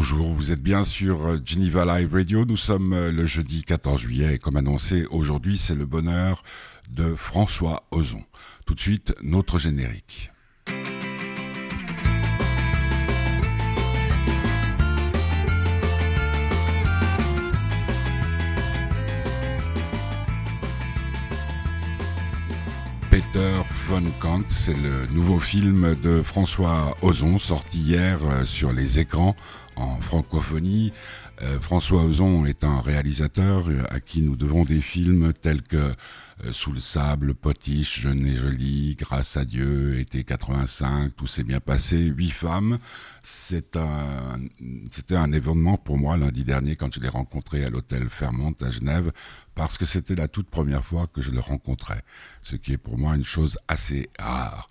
bonjour, vous êtes bien sur euh, Geneva Live Radio, nous sommes euh, le jeudi 14 juillet et comme annoncé aujourd'hui c'est le bonheur de François Ozon. Tout de suite, notre générique. Peter c'est le nouveau film de François Ozon sorti hier euh, sur les écrans en francophonie. Euh, François Ozon est un réalisateur euh, à qui nous devons des films tels que Sous le sable, Potiche, Jeune et jolie, Grâce à Dieu, Été 85, Tout s'est bien passé, Huit femmes. C'était un événement pour moi lundi dernier quand je l'ai rencontré à l'hôtel Fairmont à Genève parce que c'était la toute première fois que je le rencontrais, ce qui est pour moi une chose assez rare.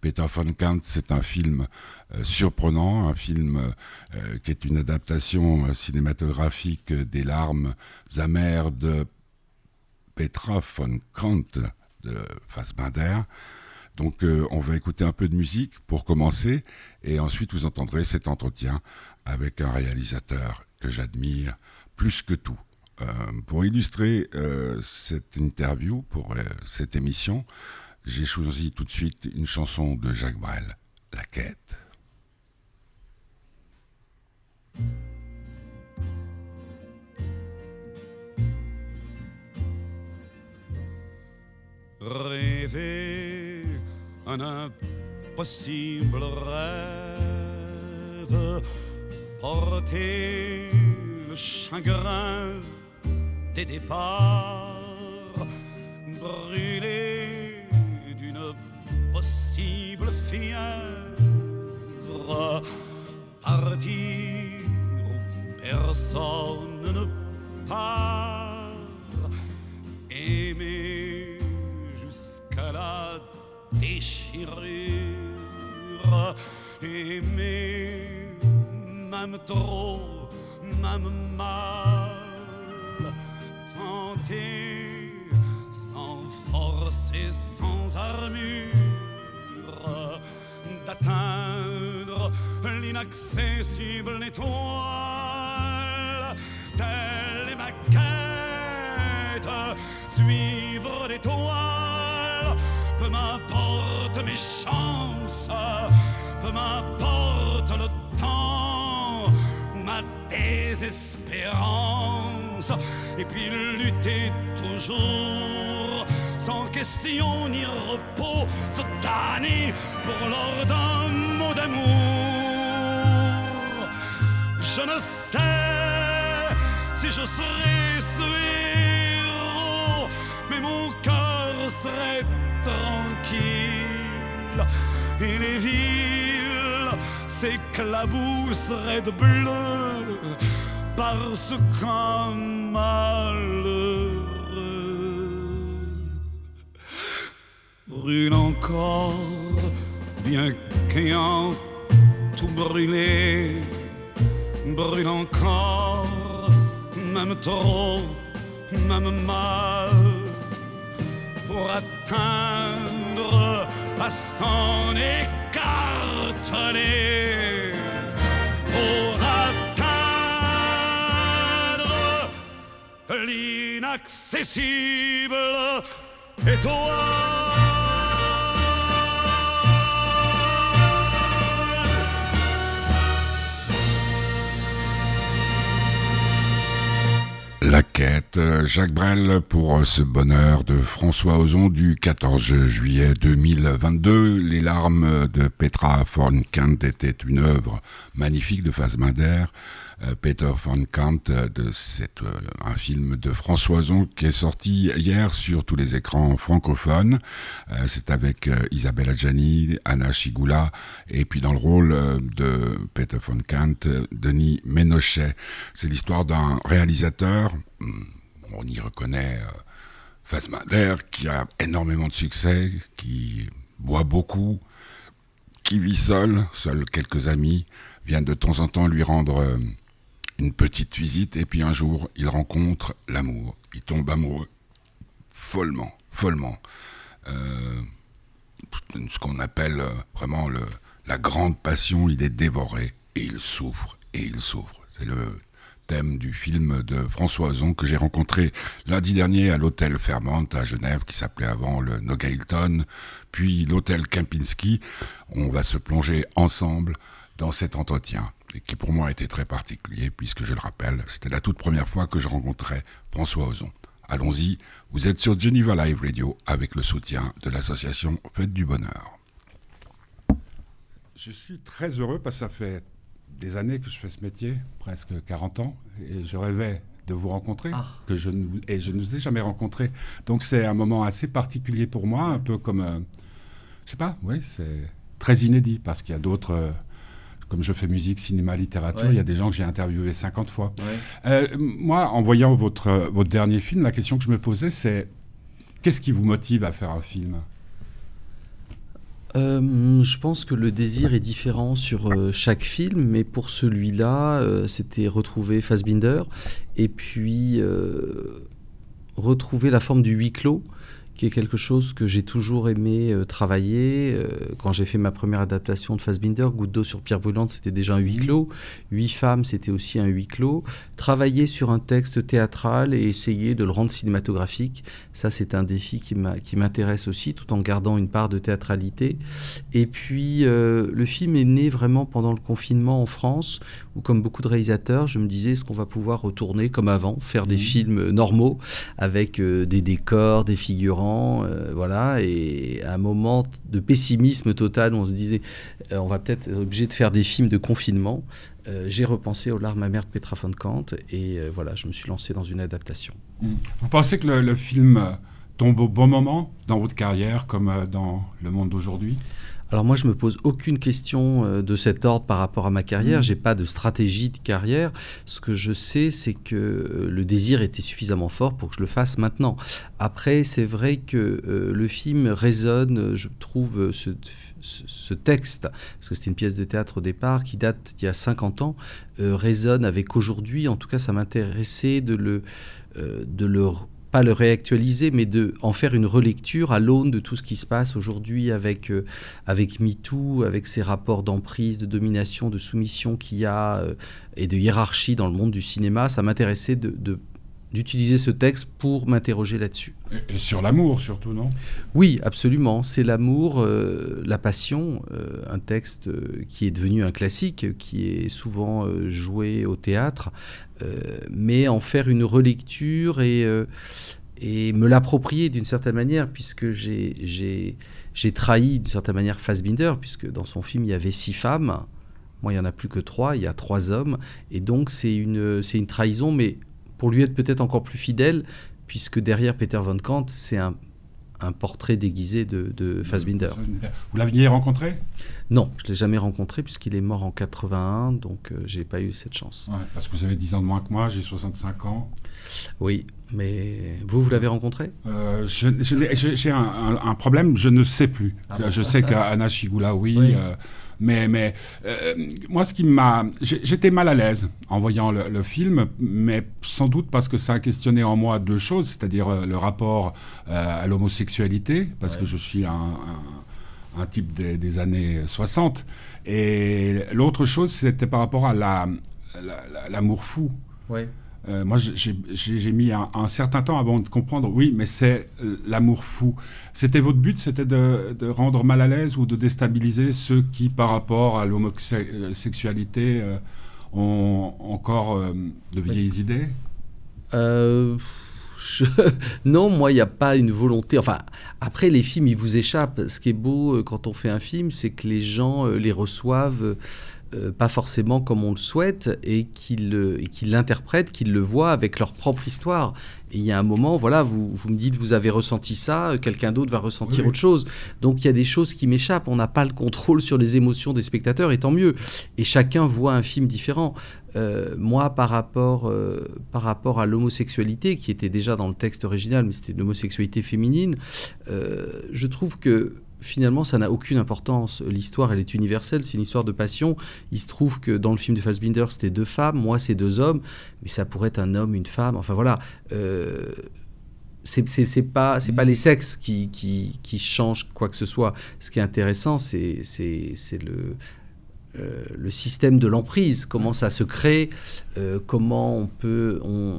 Peter von Kant, c'est un film euh, surprenant, un film euh, qui est une adaptation euh, cinématographique des larmes amères de Petra von Kant de Fassbinder. Donc on va écouter un peu de musique pour commencer et ensuite vous entendrez cet entretien avec un réalisateur que j'admire plus que tout. pour illustrer cette interview, pour cette émission, j'ai choisi tout de suite une chanson de Jacques Brel, La Quête. Rêver un impossible rêve, porter le chagrin des départs, brûler possible fièvre, partir où personne trop, même mal, tenter sans force et sans armure d'atteindre l'inaccessible étoile. Telle est ma quête, suivre l'étoile. Peu m'importe mes chances, désespérance. Et puis lutter toujours sans question ni repos, se tanner pour l'ordre d'un mot d'amour. Je ne sais si je serai ce héros, mais mon cœur serait tranquille et les villes s'éclabousseraient de bleu parce qu'un malheur brûle encore, bien qu'ayant tout brûlé, brûle encore, même trop, même mal, pour atteindre à s'en écarteler, pour atteindre l'inaccessible étoile. La quête, Jacques Brel pour ce bonheur de François Ozon du 14 juillet 2022. Les larmes de Petra von Kant étaient une œuvre magnifique de Fassbinder euh, Peter von Kant, euh, de cette, euh, un film de François Ozon qui est sorti hier sur tous les écrans francophones. C'est avec Isabelle Adjani, Anna Chigula, et puis dans le rôle de Peter von Kant, Denis Ménochet. C'est l'histoire d'un réalisateur, on y reconnaît Fassbinder, qui a énormément de succès, qui boit beaucoup, qui vit seul, seul quelques amis, viennent de temps en temps lui rendre une petite visite, et puis un jour, il rencontre l'amour. Il tombe amoureux. Follement, follement. Euh, ce qu'on appelle euh, vraiment la grande passion, il est dévoré. et il souffre et il souffre. C'est le thème du film de François Ozon que j'ai rencontré lundi dernier à l'hôtel Fairmont à Genève, qui s'appelait avant le Nogailton, puis l'hôtel Kempinski. On va se plonger ensemble dans cet entretien, et qui pour moi a été très particulier, puisque je le rappelle, c'était la toute première fois que je rencontrais François Ozon. Allons-y, vous êtes sur Geneva Live Radio avec le soutien de l'association Fête du Bonheur. Je suis très heureux parce que ça fait des années que je fais ce métier, presque 40 ans, et je rêvais de vous rencontrer, Ah. que je ne, et je ne vous ai jamais rencontré. Donc c'est un moment assez particulier pour moi, un peu comme, euh, je sais pas, oui, c'est très inédit, parce qu'il y a d'autres, euh, comme je fais musique, cinéma, littérature, Ouais. il y a des gens que j'ai interviewés 50 fois. Ouais. Euh, moi, en voyant votre, euh, votre dernier film, la question que je me posais, c'est qu'est-ce qui vous motive à faire un film? Euh, je pense que le désir est différent sur euh, chaque film, mais pour celui-là, euh, c'était retrouver Fassbinder et puis retrouver la forme du huis clos, qui est quelque chose que j'ai toujours aimé euh, travailler. Euh, quand j'ai fait ma première adaptation de Fassbinder, Goutte d'eau sur pierre brûlante, c'était déjà un huis clos. Huit femmes, c'était aussi un huis clos. Travailler sur un texte théâtral et essayer de le rendre cinématographique, ça c'est un défi qui m'intéresse aussi, tout en gardant une part de théâtralité. Et puis euh, le film est né vraiment pendant le confinement en France, où comme beaucoup de réalisateurs, je me disais, est-ce qu'on va pouvoir retourner comme avant, faire des Mhm. films normaux, avec des décors, des figurants, euh, voilà, et à un moment de pessimisme total, on se disait, euh, on va peut-être être obligé de faire des films de confinement. Euh, j'ai repensé aux larmes amères de Petra von Kant, et voilà, je me suis lancé dans une adaptation. Vous pensez que le, film tombe au bon moment dans votre carrière, comme dans le monde d'aujourd'hui? Alors moi, je me pose aucune question euh, de cet ordre par rapport à ma carrière. Mhm. J'ai pas de stratégie de carrière. Ce que je sais, c'est que euh, le désir était suffisamment fort pour que je le fasse maintenant. Après, c'est vrai que euh, le film résonne, je trouve, ce, ce- ce texte, parce que c'était une pièce de théâtre au départ qui date d'il y a 50 ans, euh, résonne avec aujourd'hui. En tout cas, ça m'intéressait de le, euh, de le pas le réactualiser, mais de en faire une relecture à l'aune de tout ce qui se passe aujourd'hui avec euh, avec MeToo, avec ces rapports d'emprise, de domination, de soumission qu'il y a euh, et de hiérarchie dans le monde du cinéma, ça m'intéressait de, de- d'utiliser ce texte pour m'interroger là-dessus. et, et sur l'amour, surtout, non? Oui, absolument. C'est l'amour, euh, la passion, euh, un texte euh, qui est devenu un classique, qui est souvent euh, joué au théâtre, mais en faire une relecture et, et me l'approprier d'une certaine manière, puisque j'ai, trahi d'une certaine manière Fassbinder, puisque dans son film il y avait six femmes. Moi, il n'y en a plus que trois, il y a trois hommes. Et donc, c'est une, c'est une trahison, mais pour lui être peut-être encore plus fidèle, puisque derrière Peter von Kant, c'est un, un portrait déguisé de, de Fassbinder. Vous l'aviez rencontré? Non, je ne l'ai jamais rencontré, puisqu'il est mort en 81, donc euh, j'ai pas eu cette chance. Ouais, Parce que vous avez 10 ans de moins que moi, j'ai 65 ans. Oui, mais vous, vous l'avez rencontré? Euh, J'ai un, un- un problème, je ne sais plus. Ah je, bon je sais qu'Anna Chigula, oui. Oui. euh, mais mais euh, moi, ce qui m'a. J'étais mal à l'aise en voyant le, le film, mais sans doute parce que ça a questionné en moi deux choses, c'est-à-dire euh, le rapport euh, à l'homosexualité, parce Ouais. que je suis un, un- un type des, des années 60. Et l'autre chose, c'était par rapport à la- la- la- l'amour fou. Oui. Euh, moi, j'ai- mis un, un certain temps avant de comprendre, oui, mais c'est euh, l'amour fou. C'était votre but, c'était de, de rendre mal à l'aise ou de déstabiliser ceux qui, par rapport à l'homosexualité, euh, ont encore euh, de vieilles idées? Je- Non, moi, il n'y a pas une volonté. Enfin, après, les films, ils vous échappent. Ce qui est beau quand on fait un film, c'est que les gens les reçoivent euh, pas forcément comme on le souhaite et qu'ils qu'ils l'interprètent, qu'ils le voient avec leur propre histoire. Et il y a un moment, voilà, vous, vous me dites, vous avez ressenti ça, quelqu'un d'autre va ressentir Oui, autre chose. Donc il y a des choses qui m'échappent. On n'a pas le contrôle sur les émotions des spectateurs, et tant mieux. Et chacun voit un film différent. Euh, moi, par rapport, euh, par rapport à l'homosexualité, qui était déjà dans le texte original, mais c'était l'homosexualité féminine, je trouve que finalement, ça n'a aucune importance. L'histoire, elle est universelle, c'est une histoire de passion. Il se trouve que dans le film de Fassbinder, c'était deux femmes, moi, c'est deux hommes, mais ça pourrait être un homme, une femme, enfin voilà. Euh, c'est pas les sexes qui, changent quoi que ce soit. Ce qui est intéressant, c'est le euh, le système de l'emprise, comment ça se crée, euh, comment on peut, on,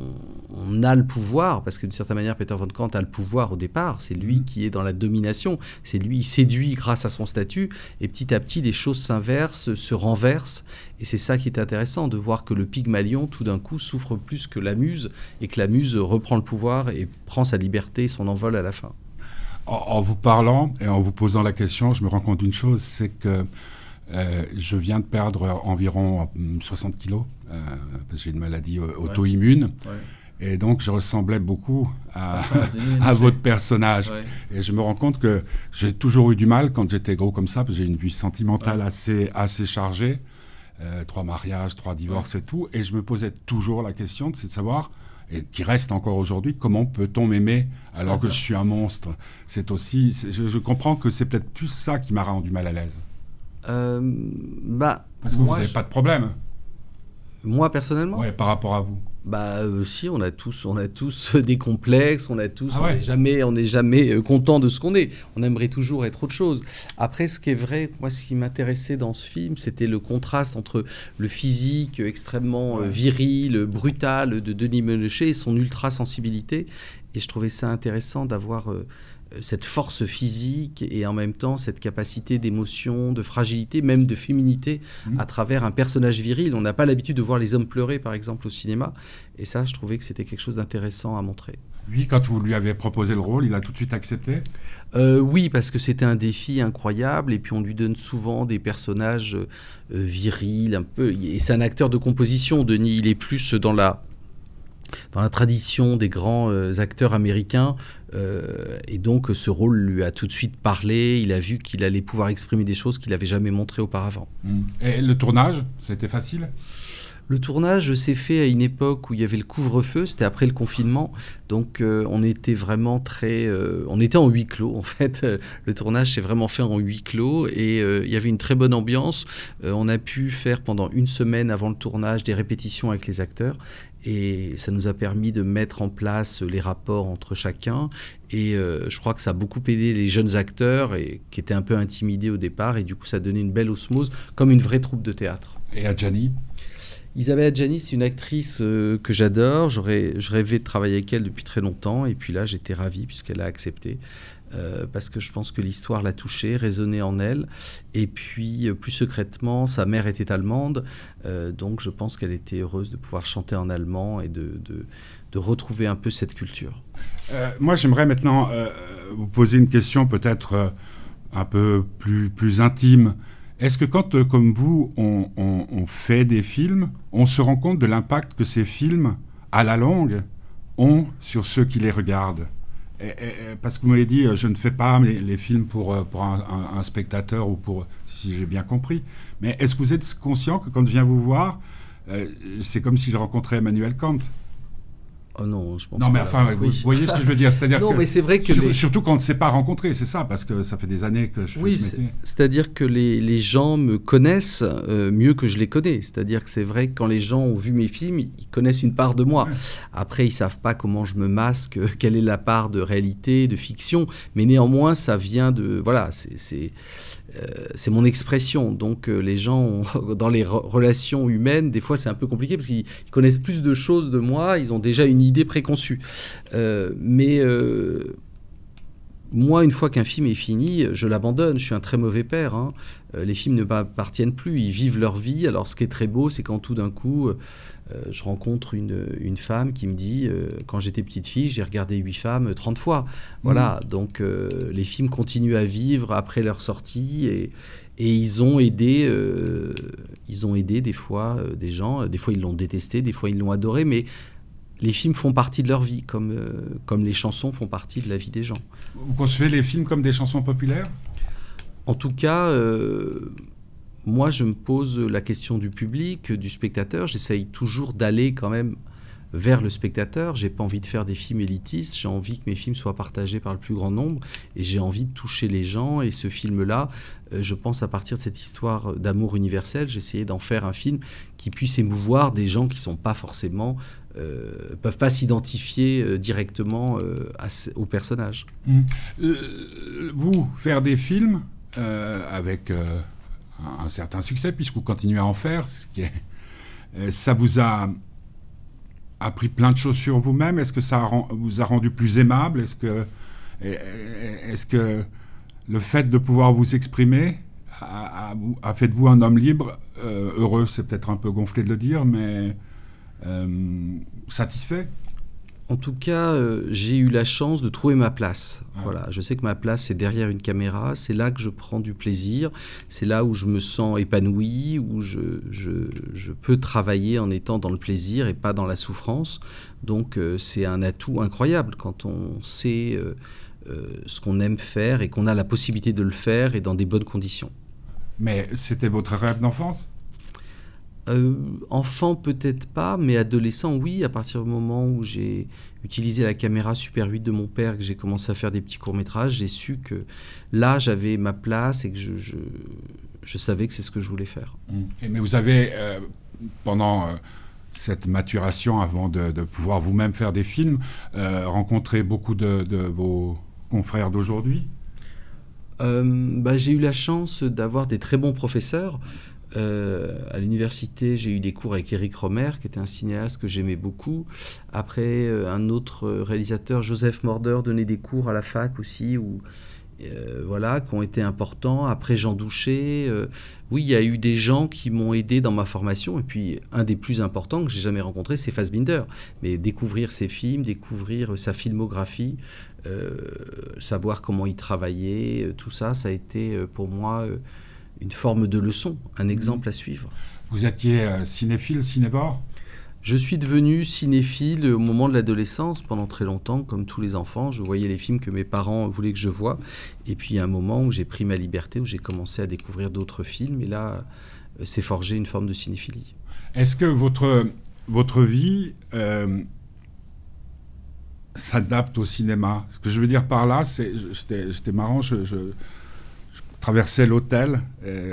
on, a le pouvoir, parce que d'une certaine manière, Peter von Kant a le pouvoir au départ, c'est lui qui est dans la domination, c'est lui, il séduit grâce à son statut, et petit à petit, les choses s'inversent, se renversent, et c'est ça qui est intéressant, de voir que le Pygmalion, tout d'un coup, souffre plus que la muse, et que la muse reprend le pouvoir et prend sa liberté son envol à la fin. En, en vous parlant et en vous posant la question, je me rends compte d'une chose, c'est que euh, je viens de perdre environ 60 kilos, euh, parce que j'ai une maladie auto-immune. Ouais. Et donc, je ressemblais beaucoup à, à votre personnage. Ouais. Et je me rends compte que j'ai toujours eu du mal quand j'étais gros comme ça, parce que j'ai une vie sentimentale assez, assez chargée. Euh, trois mariages, trois divorces et tout. Et je me posais toujours la question, de savoir, et qui reste encore aujourd'hui, comment peut-on m'aimer alors que je suis un monstre? C'est aussi, je, je comprends que c'est peut-être plus ça qui m'a rendu mal à l'aise. Euh, bah, Parce que moi, vous n'avez pas de problème. Moi, personnellement Oui, par rapport à vous. Bah, euh, si, on a tous, on a tous des complexes, on a tous, ah ouais. on n'est jamais, on n'est jamais euh, content de ce qu'on est. On aimerait toujours être autre chose. Après, ce qui est vrai, moi, ce qui m'intéressait dans ce film, c'était le contraste entre le physique extrêmement ouais. viril, brutal de Denis Ménochet et son ultra sensibilité. Et je trouvais ça intéressant d'avoir euh, cette force physique et en même temps cette capacité d'émotion, de fragilité, même de féminité mmh. à travers un personnage viril. On n'a pas l'habitude de voir les hommes pleurer, par exemple, au cinéma. Et ça, je trouvais que c'était quelque chose d'intéressant à montrer. Lui, quand vous lui avez proposé le rôle, il a tout de suite accepté? Euh, Oui, parce que c'était un défi incroyable. Et puis on lui donne souvent des personnages euh, virils, un peu. Et c'est un acteur de composition, Denis. Il est plus dans la dans la tradition des grands euh, acteurs américains. Euh, et donc ce rôle lui a tout de suite parlé. Il a vu qu'il allait pouvoir exprimer des choses qu'il n'avait jamais montrées auparavant. Mmh. Et le tournage, c'était facile? Le tournage s'est fait à une époque où il y avait le couvre-feu, c'était après le confinement, donc euh, on était vraiment très, euh, on était en huis clos en fait. Le tournage s'est vraiment fait en huis clos et euh, il y avait une très bonne ambiance. on a pu faire pendant une semaine avant le tournage des répétitions avec les acteurs et ça nous a permis de mettre en place les rapports entre chacun. Et euh, je crois que ça a beaucoup aidé les jeunes acteurs et, qui étaient un peu intimidés au départ. Et du coup, ça a donné une belle osmose, comme une vraie troupe de théâtre. Et Adjani? Isabelle Adjani, c'est une actrice euh, que j'adore. Je rêvais de travailler avec elle depuis très longtemps. Et puis là, j'étais ravi puisqu'elle a accepté. Euh, parce que je pense que l'histoire l'a touchée, résonné en elle. Et puis, euh, plus secrètement, sa mère était allemande, euh, donc je pense qu'elle était heureuse de pouvoir chanter en allemand et de, retrouver un peu cette culture. Moi, j'aimerais maintenant vous poser une question peut-être un peu plus, intime. Est-ce que quand, comme vous, on, fait des films, on se rend compte de l'impact que ces films, à la longue, ont sur ceux qui les regardent? Parce que vous m'avez dit, je ne fais pas les, films pour, un, un, spectateur ou pour, si j'ai bien compris. Mais est-ce que vous êtes conscient que quand je viens vous voir, euh, c'est comme si je rencontrais Emmanuel Kant? Oh non, je pense non, mais enfin, oui. vous voyez ce que je veux dire C'est-à-dire non, que, mais c'est vrai que sur, les... surtout quand on ne s'est pas rencontré, c'est ça, parce que ça fait des années que je oui, ce. C'est-à-dire que les, les, gens me connaissent euh, mieux que je les connais. C'est-à-dire que c'est vrai que quand les gens ont vu mes films, ils connaissent une part de moi. Ouais. Après, ils savent pas comment je me masque, quelle est la part de réalité, de fiction, mais néanmoins, ça vient de voilà, c'est euh, c'est mon expression. Donc euh, les gens, dans les re relations humaines, des fois c'est un peu compliqué parce qu'ils connaissent plus de choses de moi, ils ont déjà une idée préconçue. Euh, mais euh, moi, une fois qu'un film est fini, je l'abandonne. Je suis un très mauvais père. Hein. Euh, les films ne m'appartiennent plus. Ils vivent leur vie. Alors, ce qui est très beau, c'est quand tout d'un coup, euh, je rencontre une, une, femme qui me dit euh, Quand j'étais petite fille, j'ai regardé huit femmes 30 fois. Voilà. Mmh. Donc, euh, les films continuent à vivre après leur sortie. Et, et ils ont aidé, euh, ils ont aidé des fois des gens. Des fois, ils l'ont détesté. Des fois, ils l'ont adoré. Mais les films font partie de leur vie, comme, euh, comme les chansons font partie de la vie des gens. Vous concevez les films comme des chansons populaires? En tout cas, euh, moi je me pose la question du public, du spectateur. J'essaye toujours d'aller quand même vers le spectateur. J'ai pas envie de faire des films élitistes. J'ai envie que mes films soient partagés par le plus grand nombre. Et j'ai envie de toucher les gens. Et ce film-là, euh, je pense à partir de cette histoire d'amour universel, j'ai essayé d'en faire un film qui puisse émouvoir des gens qui sont pas forcément euh, peuvent pas s'identifier euh, directement euh, au personnage. Mmh. vous faire des films avec un, certain succès, puisque vous continuez à en faire. Ce qui est, euh, ça vous a appris plein de choses sur vous-même. Est-ce que ça vous a rendu plus aimable? Est-ce que, est que le fait de pouvoir vous exprimer a fait de vous un homme libre? Euh, Heureux, c'est peut-être un peu gonflé de le dire, mais euh, satisfait? En tout cas, euh, j'ai eu la chance de trouver ma place. Ah. Voilà, je sais que ma place c'est derrière une caméra, c'est là que je prends du plaisir, c'est là où je me sens épanoui, où je, je- je peux travailler en étant dans le plaisir et pas dans la souffrance. Donc euh, c'est un atout incroyable quand on sait euh, euh, ce qu'on aime faire et qu'on a la possibilité de le faire et dans des bonnes conditions. Mais c'était votre rêve d'enfance? Euh, enfant, peut-être pas, mais adolescent, oui, à partir du moment où j'ai utilisé la caméra Super 8 de mon père, que j'ai commencé à faire des petits courts-métrages, j'ai su que là, j'avais ma place et que je, je, je savais que c'est ce que je voulais faire. Et- Mais vous avez, euh, pendant euh, cette maturation, avant de, de pouvoir vous-même faire des films, euh, rencontré beaucoup de, de vos confrères d'aujourd'hui? Euh, bah, j'ai eu la chance d'avoir des très bons professeurs. Euh, à l'université, j'ai eu des cours avec Eric Romer, qui était un cinéaste que j'aimais beaucoup. Après, euh, un autre réalisateur, Joseph Morder, donnait des cours à la fac aussi, où, euh, voilà, qui ont été importants. Après, Jean Douché. euh, oui, il y a eu des gens qui m'ont aidé dans ma formation. Et puis, un des plus importants que j'ai jamais rencontré, c'est Fassbinder. Mais découvrir ses films, découvrir sa filmographie, euh, savoir comment il travaillait, euh, tout ça, ça a été euh, pour moi euh, une forme de leçon, un exemple à suivre. Vous étiez euh, cinéphile, cinébore Je suis devenu cinéphile au moment de l'adolescence pendant très longtemps, comme tous les enfants. Je voyais les films que mes parents voulaient que je voie. Et puis il y a un moment où j'ai pris ma liberté, où j'ai commencé à découvrir d'autres films. Et là, euh, s'est forgé une forme de cinéphilie. Est-ce que votre, votre vie euh, s'adapte au cinéma? Ce que je veux dire par là, c'est, j'étais marrant, je, je- je traversais l'hôtel,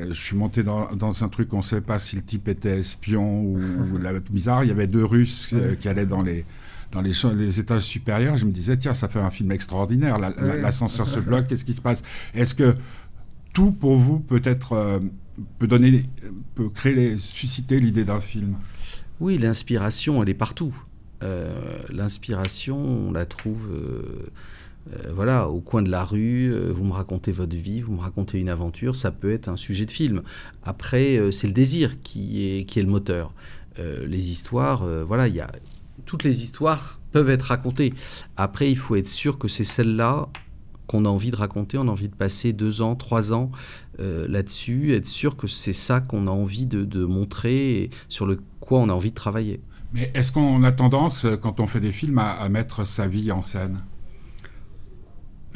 je suis monté dans, dans un truc, on ne savait pas si le type était espion ou, ou la bizarre. Il y avait deux Russes euh, qui allaient dans les dans les, étages supérieurs, je me disais, tiens, ça fait un film extraordinaire, La- la- Ouais. l'ascenseur se bloque, qu'est-ce qui se passe? Est-ce que tout pour vous peut être, euh, peut donner, peut créer, les- susciter l'idée d'un film? Oui, l'inspiration, elle est partout. Euh, l'inspiration, on la trouve euh, euh, voilà, au coin de la rue. euh, vous me racontez votre vie, vous me racontez une aventure, ça peut être un sujet de film. Après, euh, c'est le désir qui est, le moteur. Les histoires, voilà, il y a, toutes les histoires peuvent être racontées. Après, il faut être sûr que c'est celle-là qu'on a envie de raconter, on a envie de passer deux ans, trois ans là-dessus, être sûr que c'est ça qu'on a envie de, montrer et sur le quoi on a envie de travailler. Mais est-ce qu'on a tendance, quand on fait des films, à mettre sa vie en scène?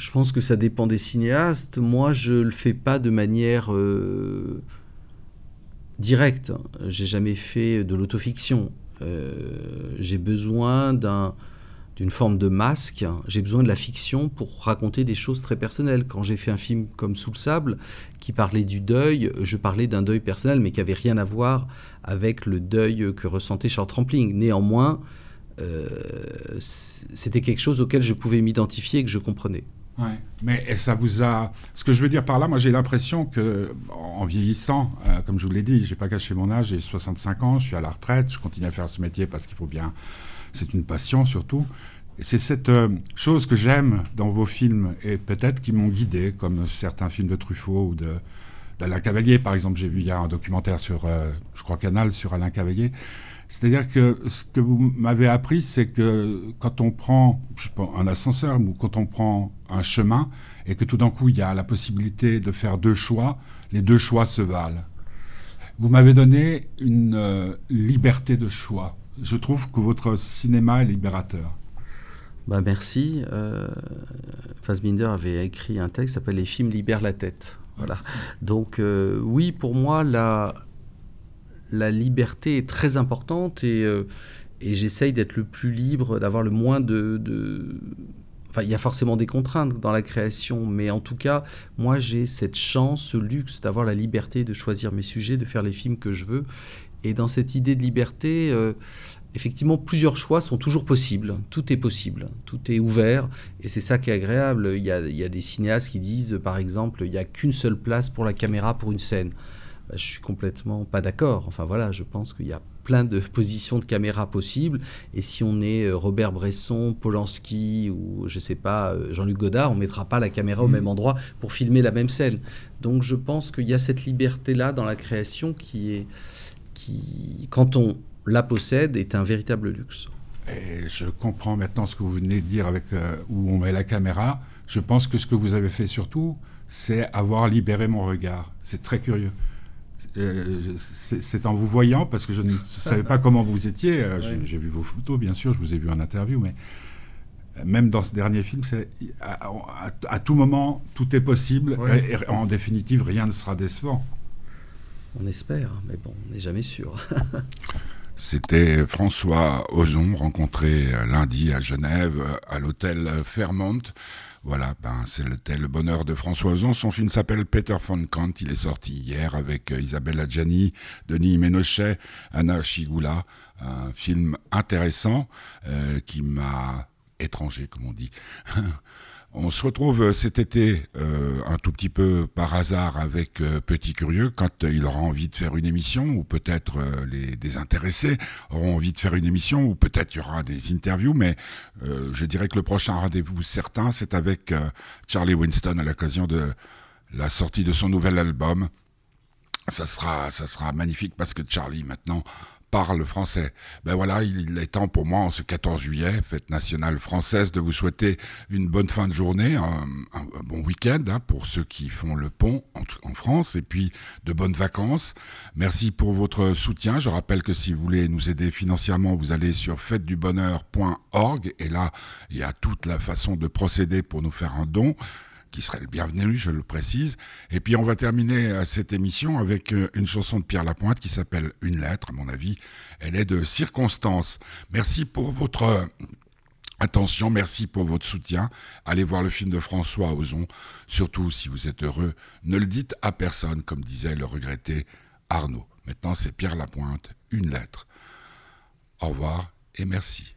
Je pense que ça dépend des cinéastes. Moi, je le fais pas de manière euh, directe. J'ai jamais fait de l'autofiction. Euh, j'ai besoin d'un d'une forme de masque. J'ai besoin de la fiction pour raconter des choses très personnelles. Quand j'ai fait un film comme Sous le sable, qui parlait du deuil, je parlais d'un deuil personnel, mais qui avait rien à voir avec le deuil que ressentait Charles Trampling. Néanmoins, euh, c'était quelque chose auquel je pouvais m'identifier et que je comprenais. Ouais. Mais ça vous a. Ce que je veux dire par là, moi j'ai l'impression que, en vieillissant, euh, comme je vous l'ai dit, j'ai pas caché mon âge, j'ai 65 ans, je suis à la retraite, je continue à faire ce métier parce qu'il faut bien. C'est une passion surtout. C'est cette euh, chose que j'aime dans vos films et peut-être qui m'ont guidé, comme certains films de Truffaut ou d'Alain Cavalier, par exemple. J'ai vu il y a un documentaire sur, euh, je crois, Canal sur Alain Cavalier. C'est-à-dire que ce que vous m'avez appris, c'est que quand on prend je sais pas, un ascenseur ou quand on prend un chemin et que tout d'un coup il y a la possibilité de faire deux choix, les deux choix se valent. Vous m'avez donné une euh, liberté de choix. Je trouve que votre cinéma est libérateur. Bah merci. Euh, Fassbinder avait écrit un texte qui s'appelle Les films libèrent la tête. Voilà. Donc euh, oui, pour moi, la, la liberté est très importante et, euh, et j'essaye d'être le plus libre, d'avoir le moins de... Enfin, il y a forcément des contraintes dans la création, mais en tout cas, moi, j'ai cette chance, ce luxe d'avoir la liberté de choisir mes sujets, de faire les films que je veux. Et dans cette idée de liberté, euh, effectivement, plusieurs choix sont toujours possibles. Tout est possible, tout est ouvert, et c'est ça qui est agréable. Il y a des cinéastes qui disent, par exemple, il n'y a qu'une seule place pour la caméra pour une scène. Bah, je suis complètement pas d'accord. Enfin voilà, je pense qu'il y a plein de positions de caméra possibles. Et si on est euh, Robert Bresson, Polanski ou je sais pas euh, Jean-Luc Godard, on mettra pas la caméra au Mm. même endroit pour filmer la même scène. Donc je pense qu'il y a cette liberté là dans la création qui est qui quand on la possède est un véritable luxe. Et je comprends maintenant ce que vous venez de dire avec euh, où on met la caméra. Je pense que ce que vous avez fait surtout, c'est avoir libéré mon regard. C'est très curieux. Euh, c'est en vous voyant, parce que je ne savais pas comment vous étiez. euh, j'ai- Ouais. J'ai vu vos photos, bien sûr, je vous ai vu en interview, mais même dans ce dernier film, à, à- à tout moment, tout est possible. Ouais. Et, et en définitive, rien ne sera décevant. On espère, mais bon, on n'est jamais sûr. C'était François Ozon, rencontré euh, lundi à Genève, à l'hôtel Fairmont. Voilà, ben, l'hôtel Le Bonheur de François Ozon. Son film s'appelle Peter von Kant. Il est sorti hier avec euh, Isabelle Adjani, Denis Ménochet, Anna Chigula. Un film intéressant euh, qui m'a étranger, comme on dit. On se retrouve euh, cet été euh, un tout petit peu par hasard avec euh, Petit Curieux quand il aura envie de faire une émission ou peut-être les des intéressés auront envie de faire une émission ou peut-être il y aura des interviews mais je dirais que le prochain rendez-vous certain c'est avec Charlie Winston à l'occasion de la sortie de son nouvel album. Ça sera, ça sera magnifique parce que Charlie maintenant parle français. Ben voilà, il est temps pour moi en ce 14 juillet, fête nationale française, de vous souhaiter une bonne fin de journée, un, bon week-end hein, pour ceux qui font le pont en, en France et puis de bonnes vacances. Merci pour votre soutien. Je rappelle que si vous voulez nous aider financièrement, vous allez sur fêtedubonheur.org et là, il y a toute la façon de procéder pour nous faire un don qui serait le bienvenu, je le précise. Et puis on va terminer euh, cette émission avec euh, une chanson de Pierre Lapointe qui s'appelle Une lettre, à mon avis. Elle est de circonstance. Merci pour votre euh, attention, merci pour votre soutien. Allez voir le film de François Ozon. Surtout si vous êtes heureux, ne le dites à personne, comme disait le regretté Arnaud. Maintenant c'est Pierre Lapointe, Une lettre. Au revoir et merci.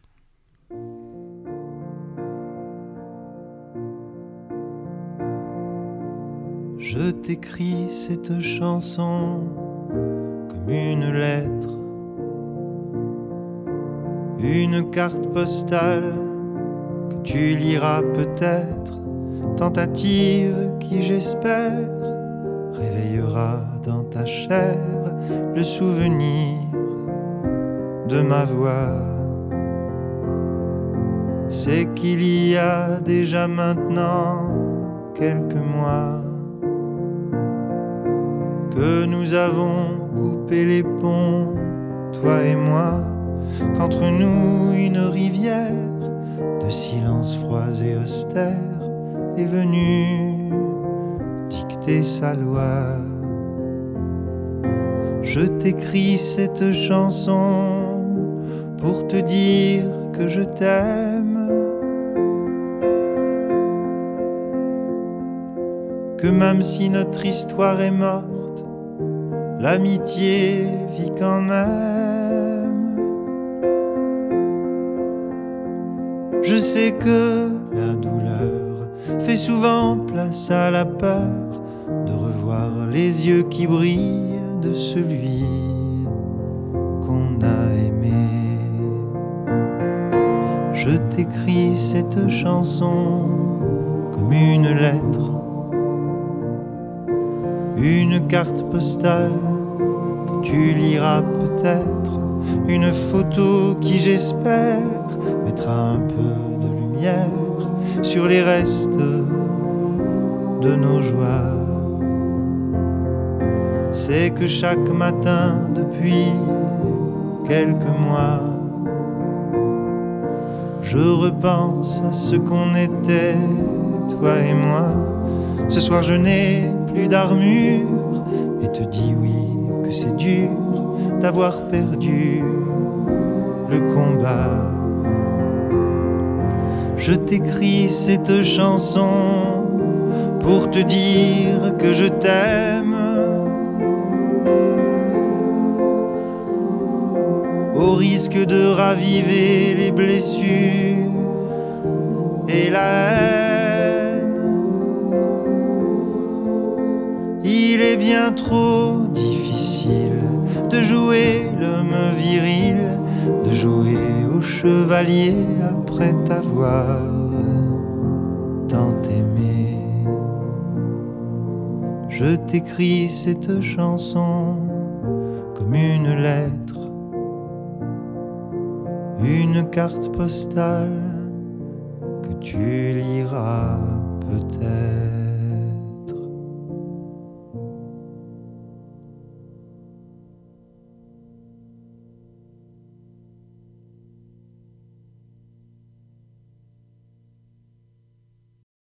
Je t'écris cette chanson comme une lettre, une carte postale que tu liras peut-être, tentative qui j'espère réveillera dans ta chair le souvenir de ma voix. C'est qu'il y a déjà maintenant quelques mois que nous avons coupé les ponts, toi et moi, qu'entre nous une rivière de silence froid et austère est venue dicter sa loi. Je t'écris cette chanson pour te dire que je t'aime. Que même si notre histoire est morte, l'amitié vit quand même. Je sais que la douleur fait souvent place à la peur de revoir les yeux qui brillent de celui qu'on a aimé. Je t'écris cette chanson comme une lettre, une carte postale tu liras peut-être, une photo qui j'espère mettra un peu de lumière sur les restes de nos joies. C'est que chaque matin depuis quelques mois, je repense à ce qu'on était, toi et moi. Ce soir je n'ai plus d'armure et te dis oui c'est dur d'avoir perdu le combat. Je t'écris cette chanson pour te dire que je t'aime. Au risque de raviver les blessures et la haine. Il est bien trop jouer l'homme viril, de jouer au chevalier après t'avoir tant aimé. Je t'écris cette chanson comme une lettre, une carte postale que tu liras peut-être.